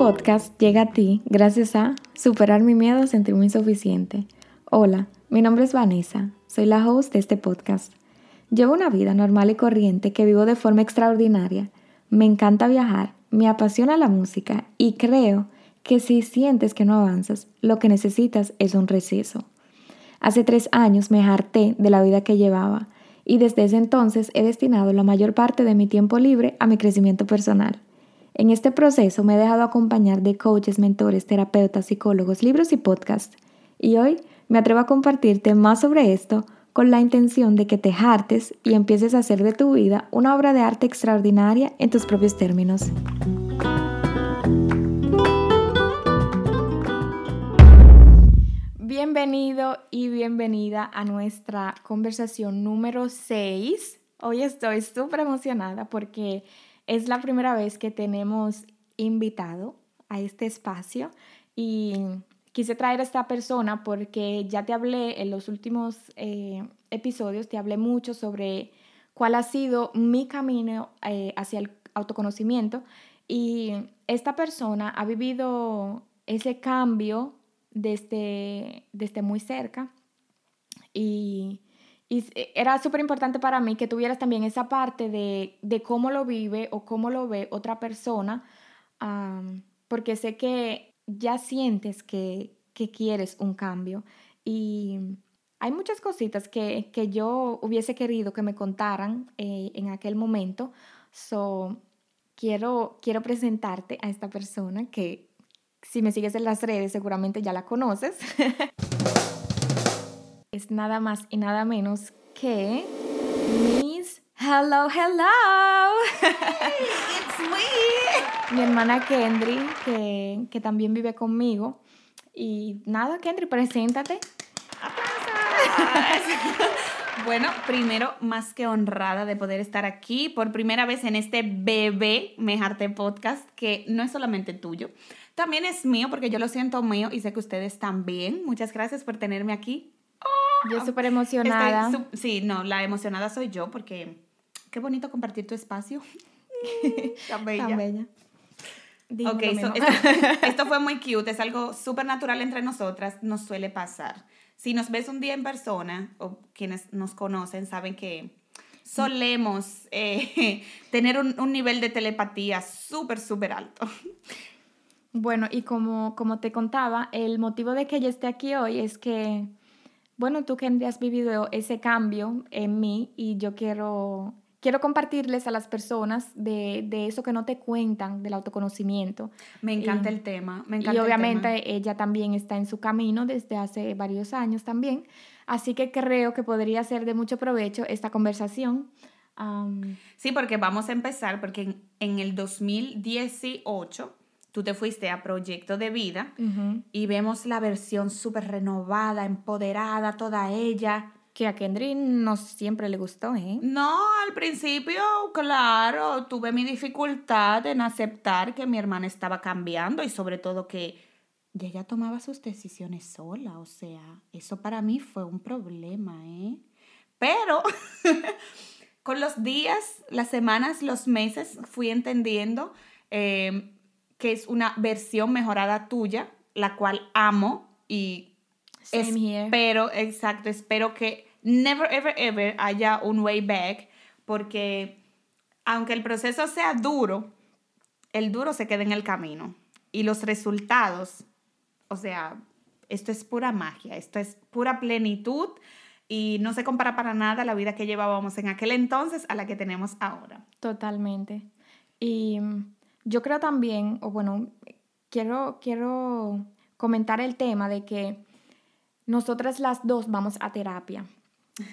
podcast llega a ti gracias a Superar mi miedo a sentirme insuficiente. Hola, mi nombre es Vanessa, soy la host de este podcast. Llevo una vida normal y corriente que vivo de forma extraordinaria. Me encanta viajar, me apasiona la música y creo que si sientes que no avanzas, lo que necesitas es un receso. Hace tres años me harté de la vida que llevaba y desde ese entonces he destinado la mayor parte de mi tiempo libre a mi crecimiento personal. En este proceso me he dejado acompañar de coaches, mentores, terapeutas, psicólogos, libros y podcasts. Y hoy me atrevo a compartirte más sobre esto con la intención de que te hartes y empieces a hacer de tu vida una obra de arte extraordinaria en tus propios términos. Bienvenido y bienvenida a nuestra conversación número 6. Hoy estoy súper emocionada porque es la primera vez que tenemos invitado a este espacio y quise traer a esta persona porque ya te hablé en los últimos eh, episodios, te hablé mucho sobre cuál ha sido mi camino eh, hacia el autoconocimiento y esta persona ha vivido ese cambio desde, desde muy cerca y y era súper importante para mí que tuvieras también esa parte de, cómo lo vive o cómo lo ve otra persona, porque sé que ya sientes que, quieres un cambio. Y hay muchas cositas que, yo hubiese querido que me contaran eh, en aquel momento. So, quiero, quiero presentarte a esta persona que si me sigues en las redes seguramente ya la conoces. es nada más y nada menos que Miss Hello, hello. Hey, it's me. Mi hermana Kendry, que, que también vive conmigo. Y nada, Kendry, preséntate. bueno, primero, más que honrada de poder estar aquí por primera vez en este bebé Mejarte Podcast, que no es solamente tuyo, también es mío, porque yo lo siento mío y sé que ustedes también. Muchas gracias por tenerme aquí. Yo súper emocionada. sí, no, la emocionada soy yo porque qué bonito compartir tu espacio. Tan bella. Tan bella. ok, esto, esto, fue muy cute, es algo súper natural entre nosotras, nos suele pasar. Si nos ves un día en persona, o quienes nos conocen saben que solemos eh, tener un, un, nivel de telepatía súper, súper alto. Bueno, y como, como te contaba, el motivo de que yo esté aquí hoy es que bueno, tú que has vivido ese cambio en mí y yo quiero, quiero compartirles a las personas de, eso que no te cuentan del autoconocimiento. Me encanta el tema, me encanta. Y obviamente ella también está en su camino desde hace varios años también, así que creo que podría ser de mucho provecho esta conversación. sí, porque vamos a empezar, porque en, en el 2018 tú te fuiste a Proyecto de Vida y vemos la versión súper renovada, empoderada, toda ella. Que a Kendry no siempre le gustó, ¿eh? No, al principio, claro, tuve mi dificultad en aceptar que mi hermana estaba cambiando y sobre todo que ella tomaba sus decisiones sola, o sea, eso para mí fue un problema, ¿eh? Pero con los días, las semanas, los meses, fui entendiendo eh, que es una versión mejorada tuya, la cual amo y espero, exacto, espero que never, ever, ever haya un way back, porque aunque el proceso sea duro, el duro se queda en el camino y los resultados, o sea, esto es pura magia, esto es pura plenitud y no se compara para nada la vida que llevábamos en aquel entonces a la que tenemos ahora. Totalmente. Y yo creo también, o bueno, quiero, quiero comentar el tema de que nosotras las dos vamos a terapia.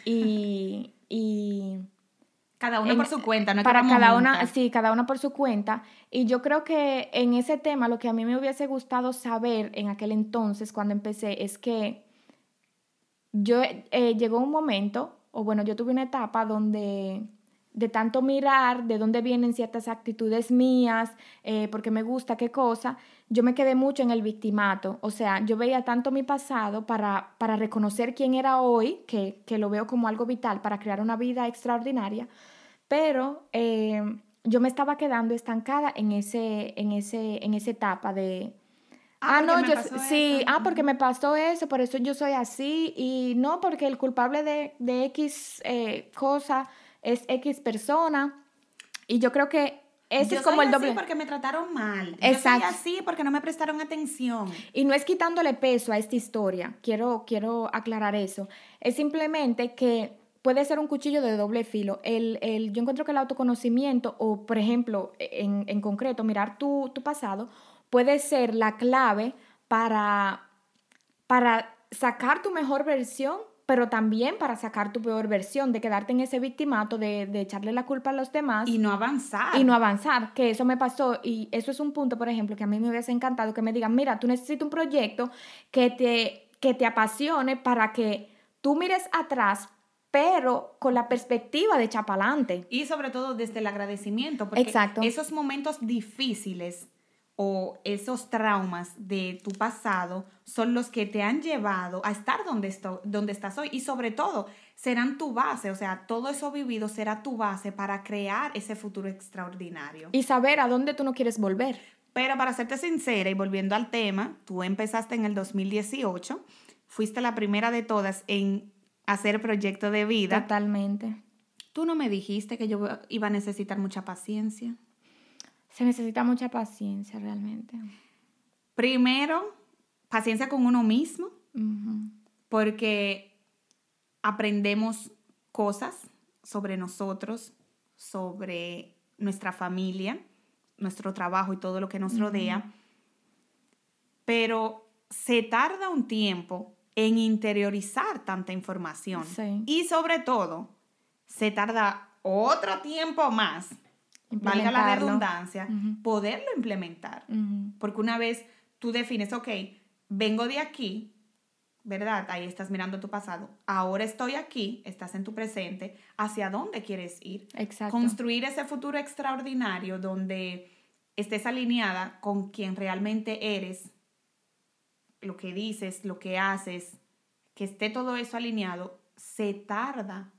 Y, cada una por su cuenta, ¿no? Para cada una, sí, cada una por su cuenta. Y yo creo que en ese tema lo que a mí me hubiese gustado saber en aquel entonces, cuando empecé, es que yo eh, llegó un momento, o bueno, yo tuve una etapa donde de tanto mirar de dónde vienen ciertas actitudes mías, eh, porque me gusta qué cosa, yo me quedé mucho en el victimato. O sea, yo veía tanto mi pasado para, para reconocer quién era hoy, que, lo veo como algo vital para crear una vida extraordinaria, pero eh, yo me estaba quedando estancada en ese, en ese, en esa etapa de Ah, Ah, no, yo sí, eso. ah, porque me pasó eso, por eso yo soy así, y no, porque el culpable de, de X eh, cosa es X persona, y yo creo que ese Yo es como soy el doble. así porque me trataron mal. Yo Exacto. soy así porque no me prestaron atención. Y no es quitándole peso a esta historia, quiero, quiero aclarar eso, es simplemente que puede ser un cuchillo de doble filo. El, el, yo encuentro que el autoconocimiento, o por ejemplo, en, en concreto, mirar tu, tu pasado, puede ser la clave para, para sacar tu mejor versión, pero también para sacar tu peor versión, de quedarte en ese victimato, de, de echarle la culpa a los demás Y no avanzar. y no avanzar, que eso me pasó y eso es un punto, por ejemplo, que a mí me hubiese encantado que me digan, mira, tú necesitas un proyecto que te, que te apasione para que tú mires atrás, pero con la perspectiva de echar para adelante. Y sobre todo desde el agradecimiento, porque Exacto. esos momentos difíciles o esos traumas de tu pasado son los que te han llevado a estar donde, esto, donde estás hoy y sobre todo serán tu base, o sea, todo eso vivido será tu base para crear ese futuro extraordinario. Y saber a dónde tú no quieres volver. Pero para serte sincera y volviendo al tema, tú empezaste en el 2018, fuiste la primera de todas en hacer proyecto de vida. Totalmente. Tú no me dijiste que yo iba a necesitar mucha paciencia. Se necesita mucha paciencia realmente. Primero, paciencia con uno mismo, porque aprendemos cosas sobre nosotros, sobre nuestra familia, nuestro trabajo y todo lo que nos rodea, pero se tarda un tiempo en interiorizar tanta información. Sí. Y sobre todo, se tarda otro tiempo más, valga la redundancia, poderlo implementar. Porque una vez tú defines, ok, vengo de aquí, ¿verdad? Ahí estás mirando tu pasado. Ahora estoy aquí, estás en tu presente. ¿Hacia dónde quieres ir? Exacto. Construir ese futuro extraordinario donde estés alineada con quien realmente eres, lo que dices, lo que haces, que esté todo eso alineado, se tarda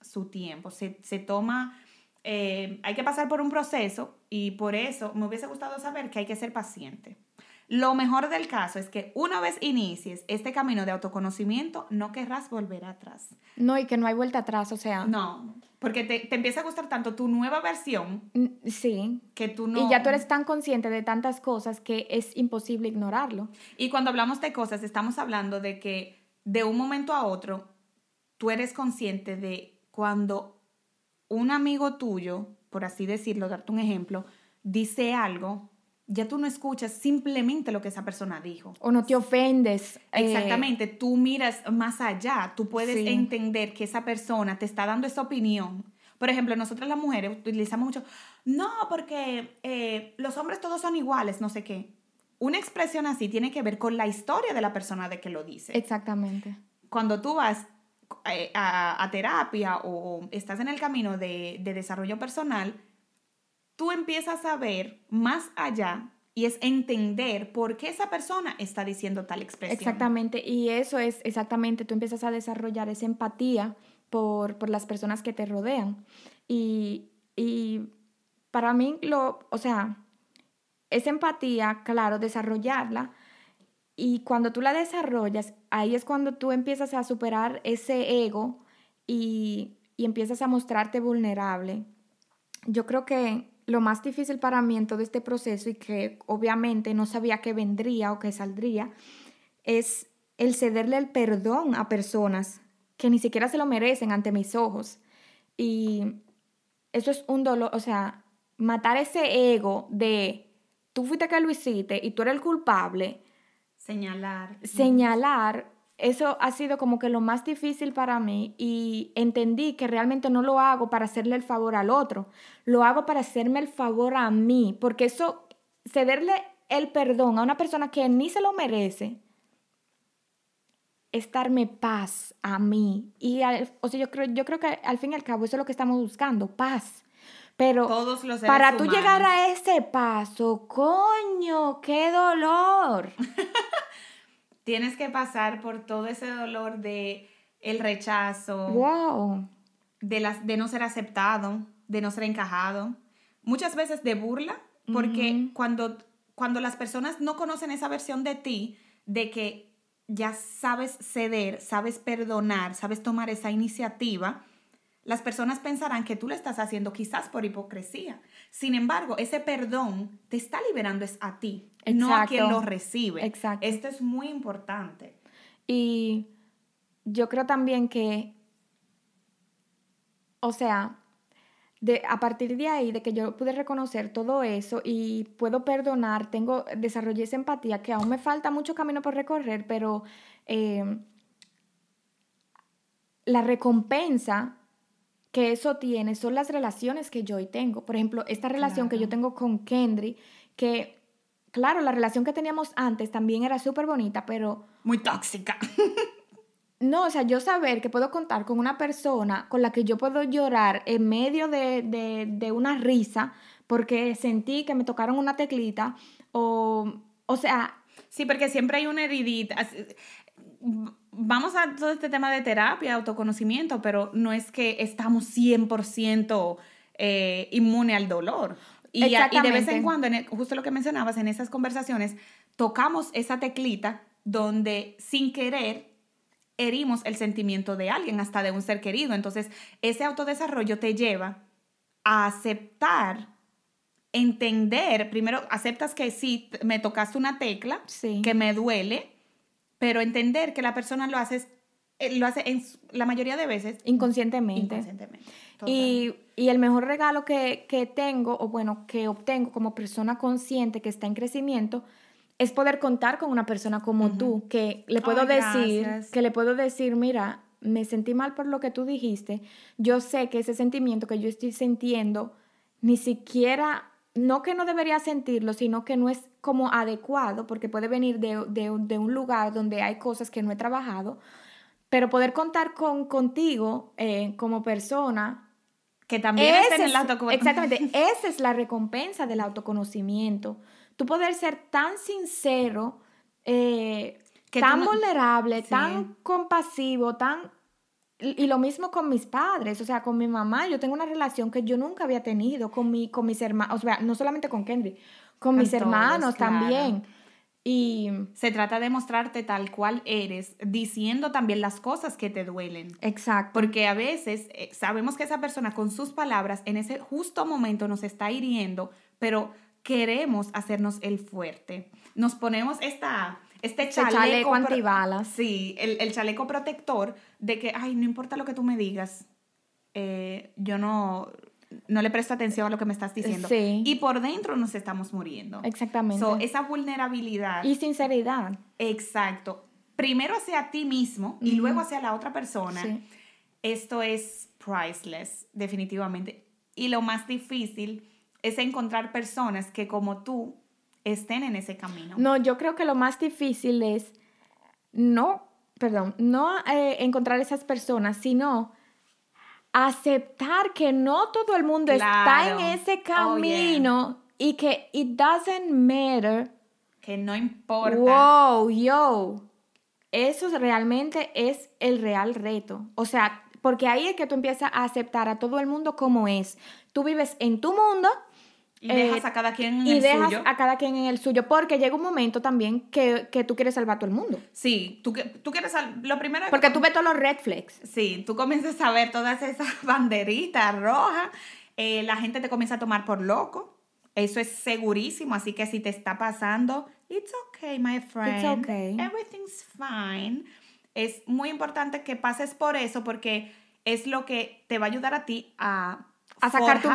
su tiempo, se, se toma, eh, hay que pasar por un proceso y por eso me hubiese gustado saber que hay que ser paciente. Lo mejor del caso es que una vez inicies este camino de autoconocimiento, no querrás volver atrás. No, y que no hay vuelta atrás, o sea. No, porque te, te empieza a gustar tanto tu nueva versión Sí. que tú no... Y ya tú eres tan consciente de tantas cosas que es imposible ignorarlo. Y cuando hablamos de cosas, estamos hablando de que de un momento a otro, tú eres consciente de cuando un amigo tuyo, por así decirlo, darte un ejemplo, dice algo, ya tú no escuchas simplemente lo que esa persona dijo. O no te ofendes. eh, Exactamente, tú miras más allá, tú puedes Sí. entender que esa persona te está dando esa opinión. Por ejemplo, nosotras las mujeres utilizamos mucho, no, porque eh, los hombres todos son iguales, no sé qué. Una expresión así tiene que ver con la historia de la persona de que lo dice. Exactamente. Cuando tú vas a, a terapia o estás en el camino de, de desarrollo personal, tú empiezas a ver más allá y es entender por qué esa persona está diciendo tal expresión. Exactamente. Y eso es exactamente, tú empiezas a desarrollar esa empatía por, por las personas que te rodean. Y, y para mí, lo, o sea, esa empatía, claro, desarrollarla. Y cuando tú la desarrollas, ahí es cuando tú empiezas a superar ese ego y, y empiezas a mostrarte vulnerable. Yo creo que lo más difícil para mí en todo este proceso y que obviamente no sabía que vendría o que saldría es el cederle el perdón a personas que ni siquiera se lo merecen ante mis ojos. Y eso es un dolor, o sea, matar ese ego de tú fuiste que lo hiciste y tú eres el culpable, Señalar. señalar, eso ha sido como que lo más difícil para mí y entendí que realmente no lo hago para hacerle el favor al otro, lo hago para hacerme el favor a mí, porque eso, cederle el perdón a una persona que ni se lo merece, es darme paz a mí. Y, al- o sea, yo creo, yo creo que al fin y al cabo eso es lo que estamos buscando, paz. Pero Todos los para tú humanos. llegar a ese paso, coño, qué dolor. Tienes que pasar por todo ese dolor de el rechazo, Wow. de, las, de no ser aceptado, de no ser encajado. muchas veces de burla, porque cuando, cuando las personas no conocen esa versión de ti, de que ya sabes ceder, sabes perdonar, sabes tomar esa iniciativa, las personas pensarán que tú lo estás haciendo quizás por hipocresía. Sin embargo, ese perdón te está liberando es a ti, no a quien lo recibe. Exacto. Esto es muy importante. Y yo creo también que, o sea, de, a partir de ahí, de que yo pude reconocer todo eso y puedo perdonar, tengo, desarrollé esa empatía, que aún me falta mucho camino por recorrer, pero eh, la recompensa que eso tiene son las relaciones que yo hoy tengo. Por ejemplo, esta relación que yo tengo con Kendry, que, claro, la relación que teníamos antes también era súper bonita, pero... Muy tóxica. no, o sea, yo saber que puedo contar con una persona con la que yo puedo llorar en medio de, de una risa porque sentí que me tocaron una teclita o, o sea... Sí, porque siempre hay una heridita vamos a todo este tema de terapia, autoconocimiento, pero no es que estamos 100% eh, inmune al dolor. Y, y, de vez en cuando, justo lo que mencionabas, en esas conversaciones, tocamos esa teclita donde sin querer herimos el sentimiento de alguien, hasta de un ser querido. Entonces, ese autodesarrollo te lleva a aceptar, entender, primero aceptas que sí, me tocaste una tecla, que me duele, pero entender que la persona lo hace, eh, lo hace en la mayoría de veces inconscientemente. inconscientemente y, y, el mejor regalo que, que, tengo, o bueno, que obtengo como persona consciente que está en crecimiento, es poder contar con una persona como tú, que le puedo decir, que le puedo decir, mira, me sentí mal por lo que tú dijiste, yo sé que ese sentimiento que yo estoy sintiendo, ni siquiera no que no debería sentirlo, sino que no es como adecuado, porque puede venir de, un lugar donde hay cosas que no he trabajado, pero poder contar con, contigo eh, como persona. Que también es en el autoconocimiento. Exactamente, esa es la recompensa del autoconocimiento. Tú poder ser tan sincero, eh, tan vulnerable, tan compasivo, tan y lo mismo con mis padres, o sea, con mi mamá, yo tengo una relación que yo nunca había tenido con, mi, con mis hermanos, o sea, no solamente con Kendry, con, mis hermanos también. Y se trata de mostrarte tal cual eres, diciendo también las cosas que te duelen. Exacto. Porque a veces eh, sabemos que esa persona con sus palabras en ese justo momento nos está hiriendo, pero queremos hacernos el fuerte. Nos ponemos esta este chaleco, antibalas. Sí, el, chaleco protector de que, ay, no importa lo que tú me digas, eh, yo no, no le presto atención a lo que me estás diciendo. Sí. Y por dentro nos estamos muriendo. Exactamente. esa vulnerabilidad. Y sinceridad. Exacto. Primero hacia ti mismo y luego hacia la otra persona. Esto es priceless, definitivamente. Y lo más difícil es encontrar personas que como tú estén en ese camino. No, yo creo que lo más difícil es no, perdón, no eh, encontrar esas personas, sino aceptar que no todo el mundo está en ese oh, camino y que it doesn't matter. Que no importa. Wow, yo. Eso realmente es el real reto. O sea, porque ahí es que tú empiezas a aceptar a todo el mundo como es. Tú vives en tu mundo y dejas eh, a cada quien en el suyo. Y dejas a cada quien en el suyo, porque llega un momento también que, tú quieres salvar a todo el mundo. Sí, tú, tú quieres lo primero... Porque tú ves todos los red flags. Sí, tú comienzas a ver todas esas banderitas rojas, eh, la gente te comienza a tomar por loco, eso es segurísimo, así que si te está pasando, it's okay, my friend. It's okay. Everything's fine. Es muy importante que pases por eso porque es lo que te va a ayudar a ti a a sacar tu,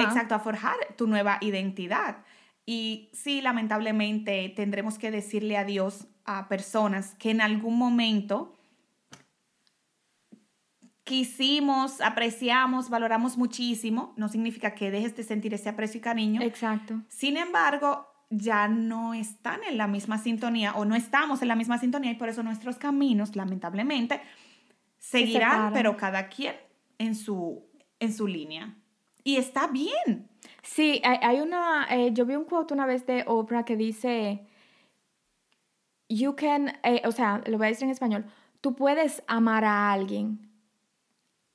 exacto, a forjar tu nueva identidad. Y sí, lamentablemente tendremos que decirle adiós a personas que en algún momento quisimos, apreciamos, valoramos muchísimo. No significa que dejes de sentir ese aprecio y cariño. Exacto. Sin embargo, ya no están en la misma sintonía o no estamos en la misma sintonía y por eso nuestros caminos, lamentablemente, seguirán, pero cada quien en su, en su línea. Y está bien. Sí, hay, una, eh, yo vi un quote una vez de Oprah que dice, you can, eh, o sea, lo voy a decir en español, tú puedes amar a alguien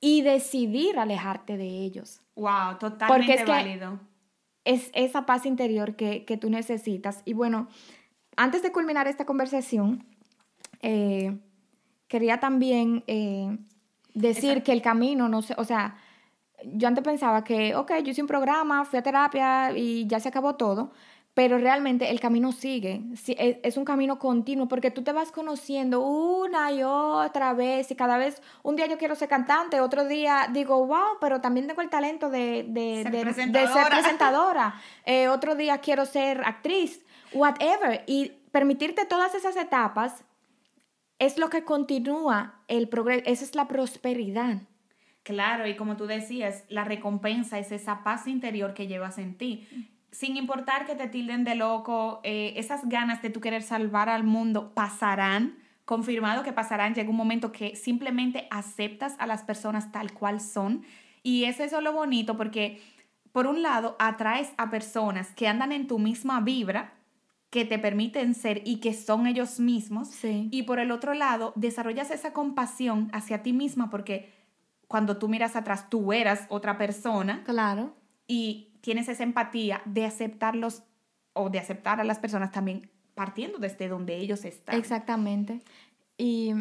y decidir alejarte de ellos. Wow, totalmente válido. es esa paz interior que, tú necesitas. Y bueno, antes de culminar esta conversación, eh, quería también decir que el camino, no sé, o sea, yo antes pensaba que, ok, yo hice un programa, fui a terapia y ya se acabó todo, pero realmente el camino sigue, es un camino continuo porque tú te vas conociendo una y otra vez y cada vez, un día yo quiero ser cantante, otro día digo, wow, pero también tengo el talento de, ser, presentadora, eh, otro día quiero ser actriz, whatever, y permitirte todas esas etapas es lo que continúa el progreso, esa es la prosperidad. Claro, y como tú decías, la recompensa es esa paz interior que llevas en ti sin importar que te tilden de loco, eh, esas ganas de tú querer salvar al mundo pasarán, confirmado que pasarán, llega un momento que simplemente aceptas a las personas tal cual son. Y es eso lo bonito porque, por un lado, atraes a personas que andan en tu misma vibra, que te permiten ser y que son ellos mismos. Y por el otro lado, desarrollas esa compasión hacia ti misma porque cuando tú miras atrás, tú eras otra persona. Claro. Y tienes esa empatía de aceptarlos o de aceptar a las personas también partiendo desde donde ellos están. Exactamente. Y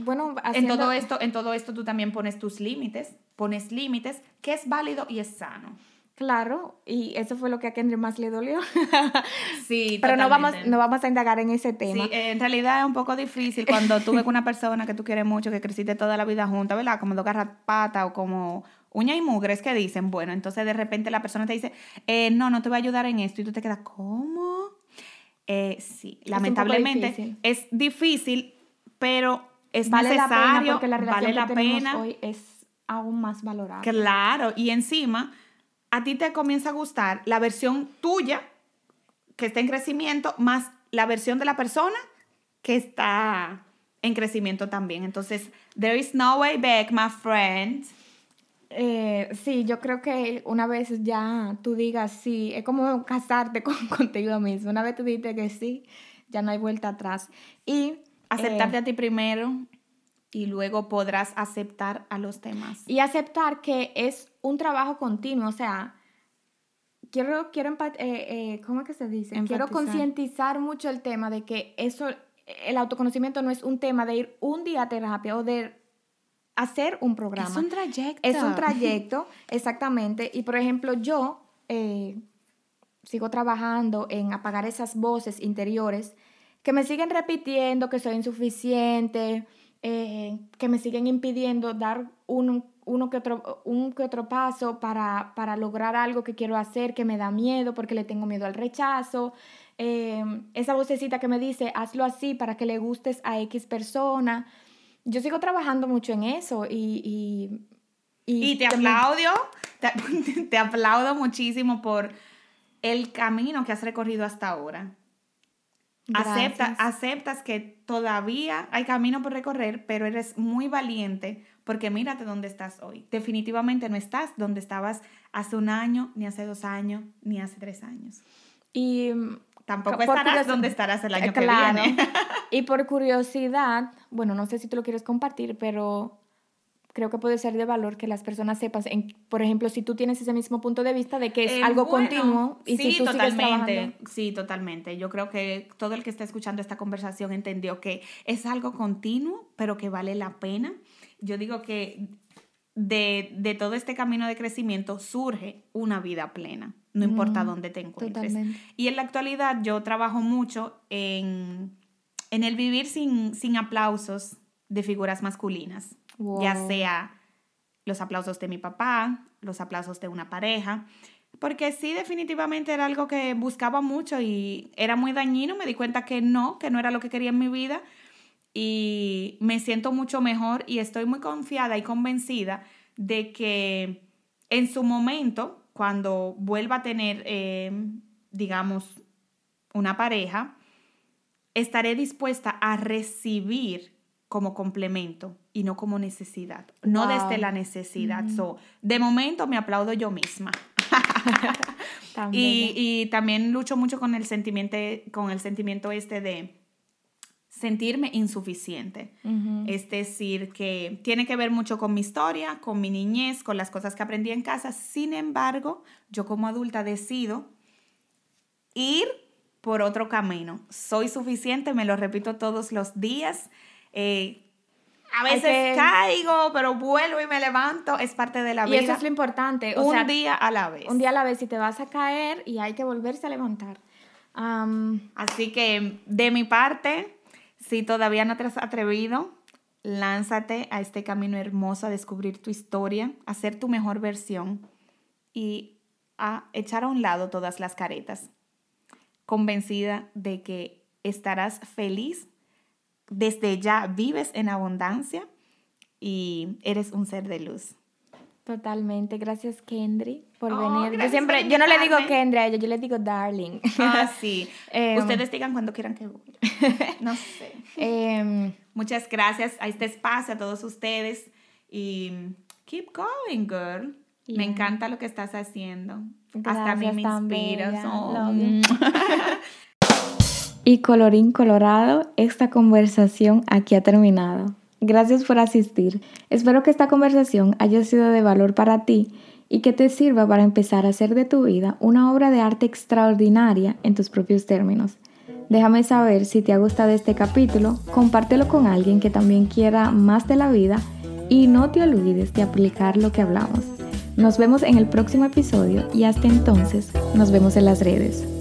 bueno, en todo esto, en todo esto tú también pones tus límites, pones límites que es válido y es sano. Claro, y eso fue lo que a Kendrick más le dolió. sí, pero no vamos, no vamos a indagar en ese tema. Sí, en realidad es un poco difícil cuando tú ves una persona que tú quieres mucho, que creciste toda la vida junta, ¿verdad? Como dos garrapatas o como uña y mugres que dicen, bueno, entonces de repente la persona te dice, eh, no, no te voy a ayudar en esto y tú te quedas, ¿cómo? Eh, sí, lamentablemente es difícil, pero es vale necesario, la pena porque la relación vale la que pena. hoy es aún más valorable. Claro, y encima a ti te comienza a gustar la versión tuya que está en crecimiento más la versión de la persona que está en crecimiento también. Entonces, there is no way back, my friend. Eh, sí, yo creo que una vez ya tú digas sí, es como casarte con, contigo mismo. Una vez tú dices que sí, ya no hay vuelta atrás. Y aceptarte eh, a ti primero y luego podrás aceptar a los demás. Y aceptar que es un trabajo continuo, o sea, quiero, quiero eh, eh, ¿cómo es que se dice? Quiero concientizar mucho el tema de que eso, el autoconocimiento no es un tema de ir un día a terapia o de hacer un programa. Es un trayecto. Es un trayecto, exactamente. Y por ejemplo, yo eh, sigo trabajando en apagar esas voces interiores que me siguen repitiendo que soy insuficiente, eh, que me siguen impidiendo dar un, uno que otro, un que otro paso para, para, lograr algo que quiero hacer, que me da miedo porque le tengo miedo al rechazo. Eh, esa vocecita que me dice, hazlo así para que le gustes a X persona yo sigo trabajando mucho en eso y... Y, te aplaudo, te, aplaudo muchísimo por el camino que has recorrido hasta ahora. Acepta, aceptas que todavía hay camino por recorrer, pero eres muy valiente porque mírate dónde estás hoy. Definitivamente no estás donde estabas hace un año, ni hace dos años, ni hace tres años. Y Tampoco estarás donde estarás el año que viene. y por curiosidad, bueno, no sé si tú lo quieres compartir, pero creo que puede ser de valor que las personas sepan, en, por ejemplo, si tú tienes ese mismo punto de vista de que es eh, algo continuo y sí, si tú totalmente, Sí, totalmente. Yo creo que todo el que está escuchando esta conversación entendió que es algo continuo, pero que vale la pena. Yo digo que de, de todo este camino de crecimiento surge una vida plena no importa dónde te encuentres. Y en la actualidad yo trabajo mucho en, el vivir sin, sin, aplausos de figuras masculinas, ya sea los aplausos de mi papá, los aplausos de una pareja, porque sí definitivamente era algo que buscaba mucho y era muy dañino, me di cuenta que no, que no era lo que quería en mi vida y me siento mucho mejor y estoy muy confiada y convencida de que en su momento cuando vuelva a tener, em, digamos, una pareja, estaré dispuesta a recibir como complemento y no como necesidad, no desde la necesidad. de momento me aplaudo yo misma. y, y, también lucho mucho con el sentimiento, con el sentimiento este de sentirme insuficiente. Es decir, que tiene que ver mucho con mi historia, con mi niñez, con las cosas que aprendí en casa. Sin embargo, yo como adulta decido ir por otro camino. Soy suficiente, me lo repito todos los días. Eh, a veces caigo, pero vuelvo y me levanto, es parte de la vida. Y eso es lo importante. un día a la vez. Un día a la vez y te vas a caer y hay que volverse a levantar. Así que de mi parte, si todavía no te has atrevido, lánzate a este camino hermoso a descubrir tu historia, a ser tu mejor versión y a echar a un lado todas las caretas, convencida de que estarás feliz, desde ya vives en abundancia y eres un ser de luz. Totalmente, gracias Kendry por oh, venir. Yo siempre, yo no le digo Kendry a ella, yo le digo darling. Ah, sí. Em, Ustedes digan cuando quieran que voy. No sé. Em, muchas gracias a este espacio, a todos ustedes. Y keep going, girl. Me encanta lo que estás haciendo. Hasta a mí me inspiras. Oh. y colorín colorado, esta conversación aquí ha terminado. Gracias por asistir. Espero que esta conversación haya sido de valor para ti y que te sirva para empezar a hacer de tu vida una obra de arte extraordinaria en tus propios términos. Déjame saber si te ha gustado este capítulo, compártelo con alguien que también quiera más de la vida y no te olvides de aplicar lo que hablamos. Nos vemos en el próximo episodio y hasta entonces nos vemos en las redes.